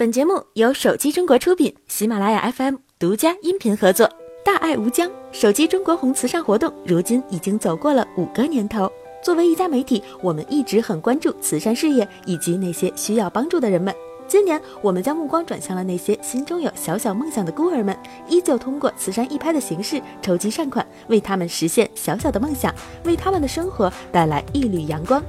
本节目由手机中国出品，喜马拉雅 FM 独家音频合作。大爱无疆，手机中国红慈善活动如今已经走过了五个年头。作为一家媒体，我们一直很关注慈善事业以及那些需要帮助的人们。今年，我们将目光转向了那些心中有小小梦想的孤儿们，依旧通过慈善义拍的形式筹集善款，为他们实现小小的梦想，为他们的生活带来一缕阳光。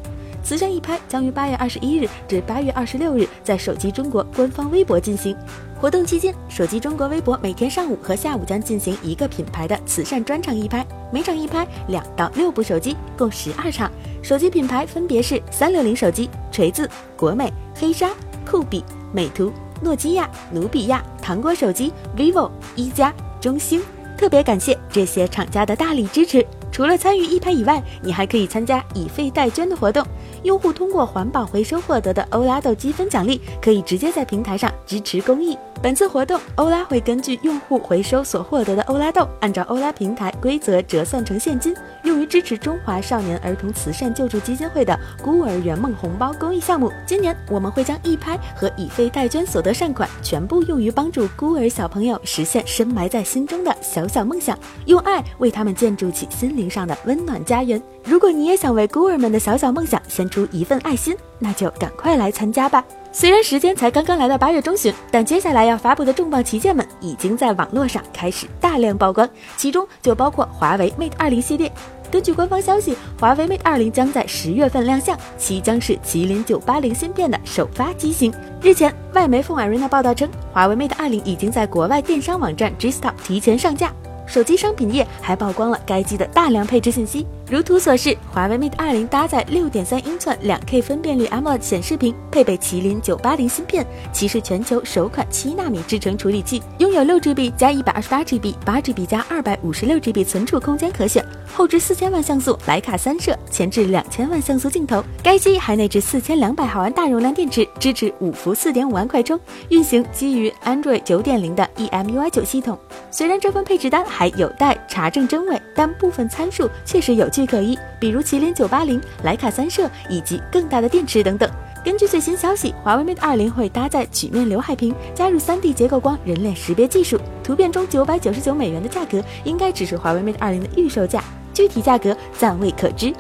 慈善义拍将于八月二十一日至八月二十六日在手机中国官方微博进行。活动期间，手机中国微博每天上午和下午将进行一个品牌的慈善专场义拍，每场义拍两到六部手机，共十二场。手机品牌分别是三六零手机、锤子、国美、黑鲨、酷比、美图、诺基亚、努比亚、糖果手机、vivo、一加、中兴。特别感谢这些厂家的大力支持。除了参与义拍以外，你还可以参加以费代捐的活动。用户通过环保回收获得的欧拉豆积分奖励，可以直接在平台上支持公益。本次活动，欧拉会根据用户回收所获得的欧拉豆，按照欧拉平台规则折算成现金，用于支持中华少年儿童慈善救助基金会的孤儿圆梦红包公益项目。今年，我们会将义拍和以费代捐所得善款全部用于帮助孤儿小朋友实现深埋在心中的小小梦想，用爱为他们建筑起心灵上的温暖家园。如果你也想为孤儿们的小小梦想献出一份爱心，那就赶快来参加吧！虽然时间才刚刚来到八月中旬，但接下来要发布的重磅旗舰们已经在网络上开始大量曝光，其中就包括华为 Mate 二零系列。根据官方消息，华为 Mate 二零将在十月份亮相，其将是麒麟九八零芯片的首发机型。日前，外媒凤 Arena 报道称，华为 Mate 二零已经在国外电商网站 Gstock 提前上架。手机商品页还曝光了该机的大量配置信息，如图所示，华为 Mate 20搭载6.3英寸 2K 分辨率 AMOLED 显示屏，配备麒麟980芯片，其是全球首款7纳米制程处理器，拥有 6GB 加 128GB、8GB 加 256GB 存储空间可选，后置4000万像素徕卡三摄，前置2000万像素镜头。该机还内置4200毫安大容量电池，支持五伏4.5万快充，运行基于 Android 9.0的 EMUI 9系统。虽然这份配置单还有待查证真伪，但部分参数确实有据可依，比如麒麟九八零、徕卡三摄以及更大的电池等等。根据最新消息，华为 Mate 二零会搭载曲面刘海屏，加入 3D 结构光人脸识别技术。图片中九百九十九美元的价格应该只是华为 Mate 二零的预售价，具体价格暂未可知。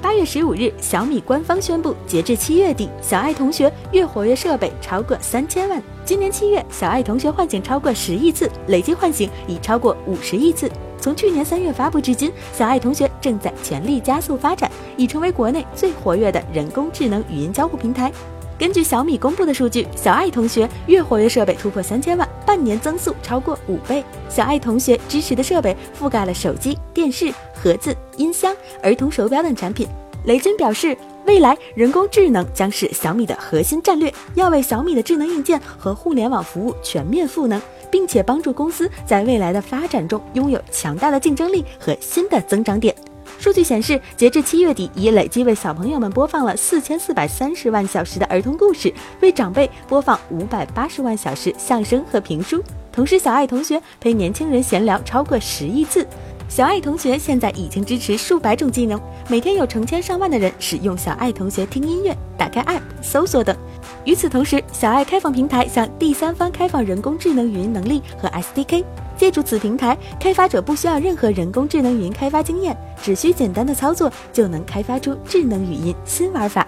八月十五日，小米官方宣布，截至七月底，小爱同学月活跃设备超过三千万。今年七月，小爱同学唤醒超过十亿次，累计唤醒已超过五十亿次。从去年三月发布至今，小爱同学正在全力加速发展，已成为国内最活跃的人工智能语音交互平台。根据小米公布的数据，小爱同学月活跃设备突破三千万，半年增速超过五倍。小爱同学支持的设备覆盖了手机、电视、盒子、音箱、儿童手表等产品。雷军表示。未来人工智能将是小米的核心战略，要为小米的智能硬件和互联网服务全面赋能，并且帮助公司在未来的发展中拥有强大的竞争力和新的增长点。数据显示，截至七月底，已累计为小朋友们播放了四千四百三十万小时的儿童故事，为长辈播放五百八十万小时相声和评书。同时，小爱同学陪年轻人闲聊超过十亿次。小爱同学现在已经支持数百种技能，每天有成千上万的人使用小爱同学听音乐、打开 App、搜索等。与此同时，小爱开放平台向第三方开放人工智能语音能力和 SDK，借助此平台，开发者不需要任何人工智能语音开发经验，只需简单的操作就能开发出智能语音新玩法。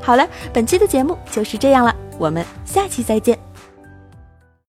好了，本期的节目就是这样了，我们下期再见。